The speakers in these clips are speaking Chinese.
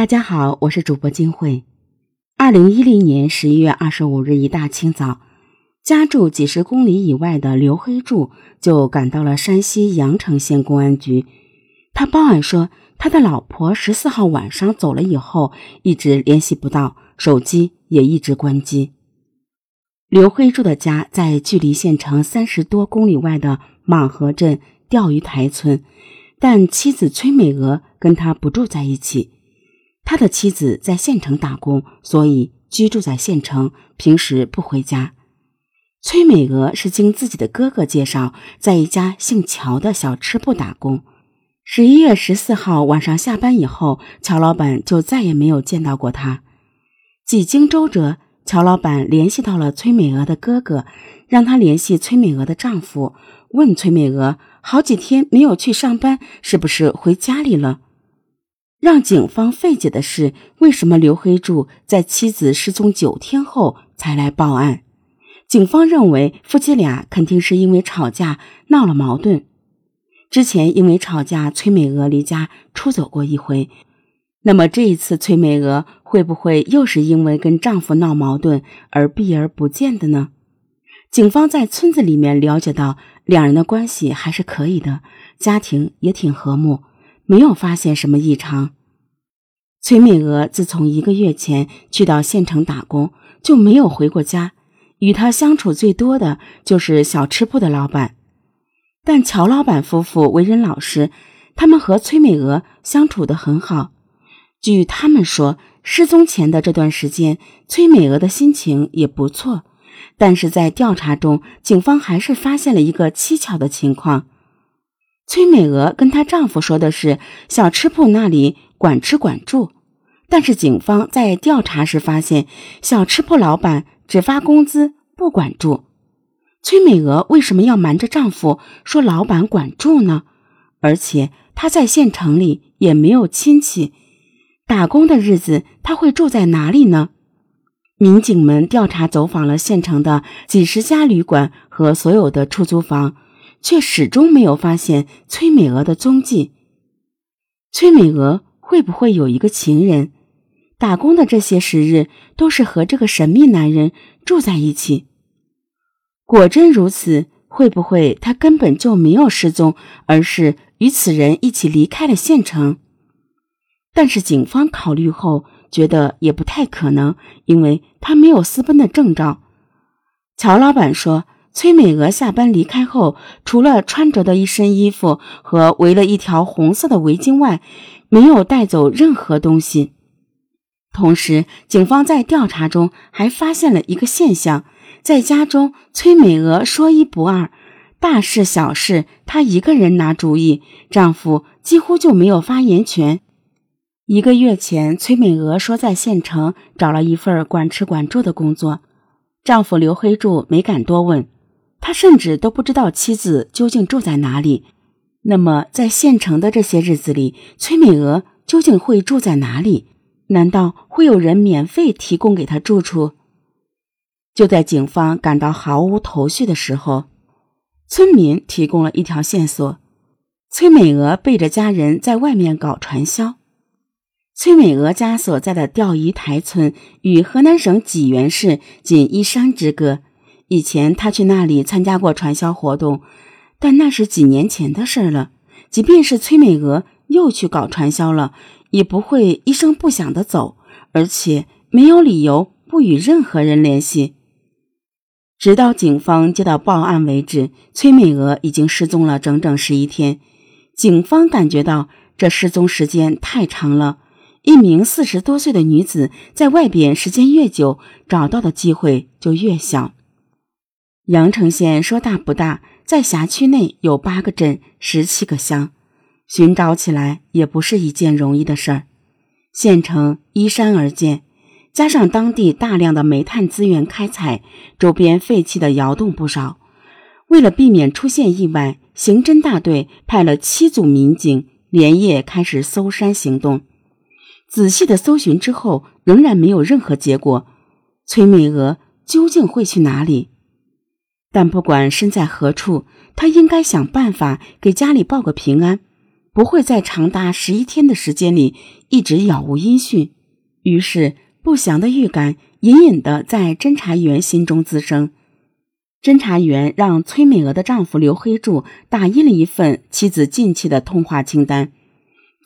大家好，我是主播金慧。二零一零年十一月二十五日一大清早，家住几十公里以外的刘黑柱就赶到了山西阳城县公安局。他报案说，他的老婆十四号晚上走了以后，一直联系不到，手机也一直关机。刘黑柱的家在距离县城三十多公里外的莽河镇钓鱼台村，但妻子崔美娥跟他不住在一起。他的妻子在县城打工，所以居住在县城，平时不回家。崔美娥是经自己的哥哥介绍，在一家姓乔的小吃部打工。十一月十四号晚上下班以后，乔老板就再也没有见到过他。几经周折，乔老板联系到了崔美娥的哥哥，让他联系崔美娥的丈夫，问崔美娥好几天没有去上班，是不是回家里了？让警方费解的是，为什么刘黑柱在妻子失踪九天后才来报案？警方认为夫妻俩肯定是因为吵架闹了矛盾。之前因为吵架，崔美娥离家出走过一回。那么这一次，崔美娥会不会又是因为跟丈夫闹矛盾而避而不见的呢？警方在村子里面了解到，两人的关系还是可以的，家庭也挺和睦。没有发现什么异常。崔美娥自从一个月前去到县城打工，就没有回过家。与她相处最多的就是小吃铺的老板。但乔老板夫妇为人老实，他们和崔美娥相处的很好。据他们说，失踪前的这段时间，崔美娥的心情也不错。但是在调查中，警方还是发现了一个蹊跷的情况。崔美娥跟她丈夫说的是小吃铺那里管吃管住，但是警方在调查时发现，小吃铺老板只发工资不管住。崔美娥为什么要瞒着丈夫说老板管住呢？而且她在县城里也没有亲戚，打工的日子她会住在哪里呢？民警们调查走访了县城的几十家旅馆和所有的出租房。却始终没有发现崔美娥的踪迹。崔美娥会不会有一个情人？打工的这些时日都是和这个神秘男人住在一起。果真如此，会不会她根本就没有失踪，而是与此人一起离开了县城？但是警方考虑后觉得也不太可能，因为他没有私奔的征兆。乔老板说。崔美娥下班离开后，除了穿着的一身衣服和围了一条红色的围巾外，没有带走任何东西。同时，警方在调查中还发现了一个现象：在家中，崔美娥说一不二，大事小事她一个人拿主意，丈夫几乎就没有发言权。一个月前，崔美娥说在县城找了一份管吃管住的工作，丈夫刘黑柱没敢多问。他甚至都不知道妻子究竟住在哪里。那么，在县城的这些日子里，崔美娥究竟会住在哪里？难道会有人免费提供给她住处？就在警方感到毫无头绪的时候，村民提供了一条线索：崔美娥背着家人在外面搞传销。崔美娥家所在的钓鱼台村与河南省济源市仅一山之隔。以前他去那里参加过传销活动，但那是几年前的事了。即便是崔美娥又去搞传销了，也不会一声不响的走，而且没有理由不与任何人联系。直到警方接到报案为止，崔美娥已经失踪了整整十一天。警方感觉到这失踪时间太长了，一名四十多岁的女子在外边时间越久，找到的机会就越小。阳城县说大不大，在辖区内有八个镇、十七个乡，寻找起来也不是一件容易的事儿。县城依山而建，加上当地大量的煤炭资源开采，周边废弃的窑洞不少。为了避免出现意外，刑侦大队派了七组民警连夜开始搜山行动。仔细的搜寻之后，仍然没有任何结果。崔美娥究竟会去哪里？但不管身在何处，他应该想办法给家里报个平安，不会在长达十一天的时间里一直杳无音讯。于是，不祥的预感隐隐的在侦查员心中滋生。侦查员让崔美娥的丈夫刘黑柱打印了一份妻子近期的通话清单，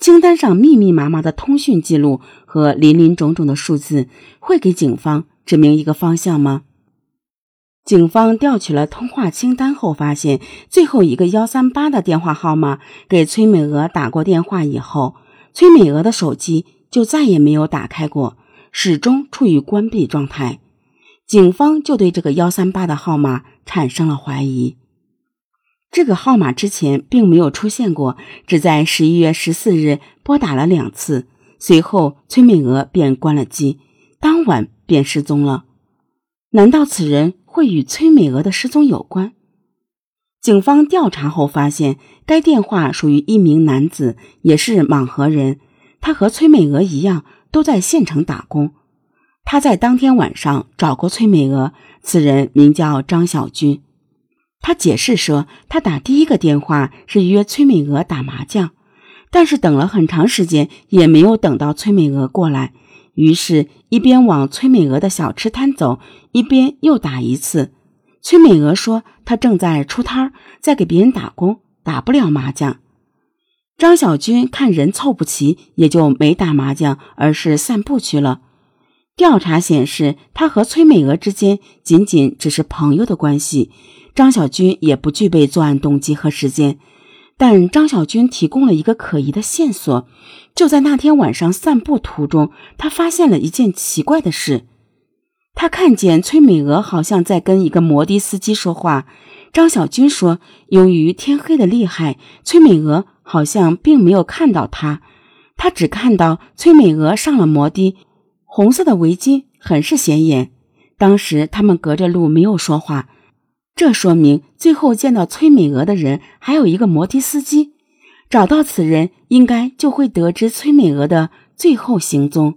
清单上密密麻麻的通讯记录和林林种种的数字，会给警方指明一个方向吗？警方调取了通话清单后，发现最后一个幺三八的电话号码给崔美娥打过电话以后，崔美娥的手机就再也没有打开过，始终处于关闭状态。警方就对这个幺三八的号码产生了怀疑。这个号码之前并没有出现过，只在十一月十四日拨打了两次，随后崔美娥便关了机，当晚便失踪了。难道此人？会与崔美娥的失踪有关。警方调查后发现，该电话属于一名男子，也是莽河人。他和崔美娥一样，都在县城打工。他在当天晚上找过崔美娥，此人名叫张小军。他解释说，他打第一个电话是约崔美娥打麻将，但是等了很长时间也没有等到崔美娥过来。于是，一边往崔美娥的小吃摊走，一边又打一次。崔美娥说：“她正在出摊，在给别人打工，打不了麻将。”张小军看人凑不齐，也就没打麻将，而是散步去了。调查显示，他和崔美娥之间仅仅只是朋友的关系，张小军也不具备作案动机和时间。但张小军提供了一个可疑的线索，就在那天晚上散步途中，他发现了一件奇怪的事。他看见崔美娥好像在跟一个摩的司机说话。张小军说，由于天黑的厉害，崔美娥好像并没有看到他，他只看到崔美娥上了摩的，红色的围巾很是显眼。当时他们隔着路没有说话。这说明最后见到崔美娥的人还有一个摩的司机，找到此人应该就会得知崔美娥的最后行踪。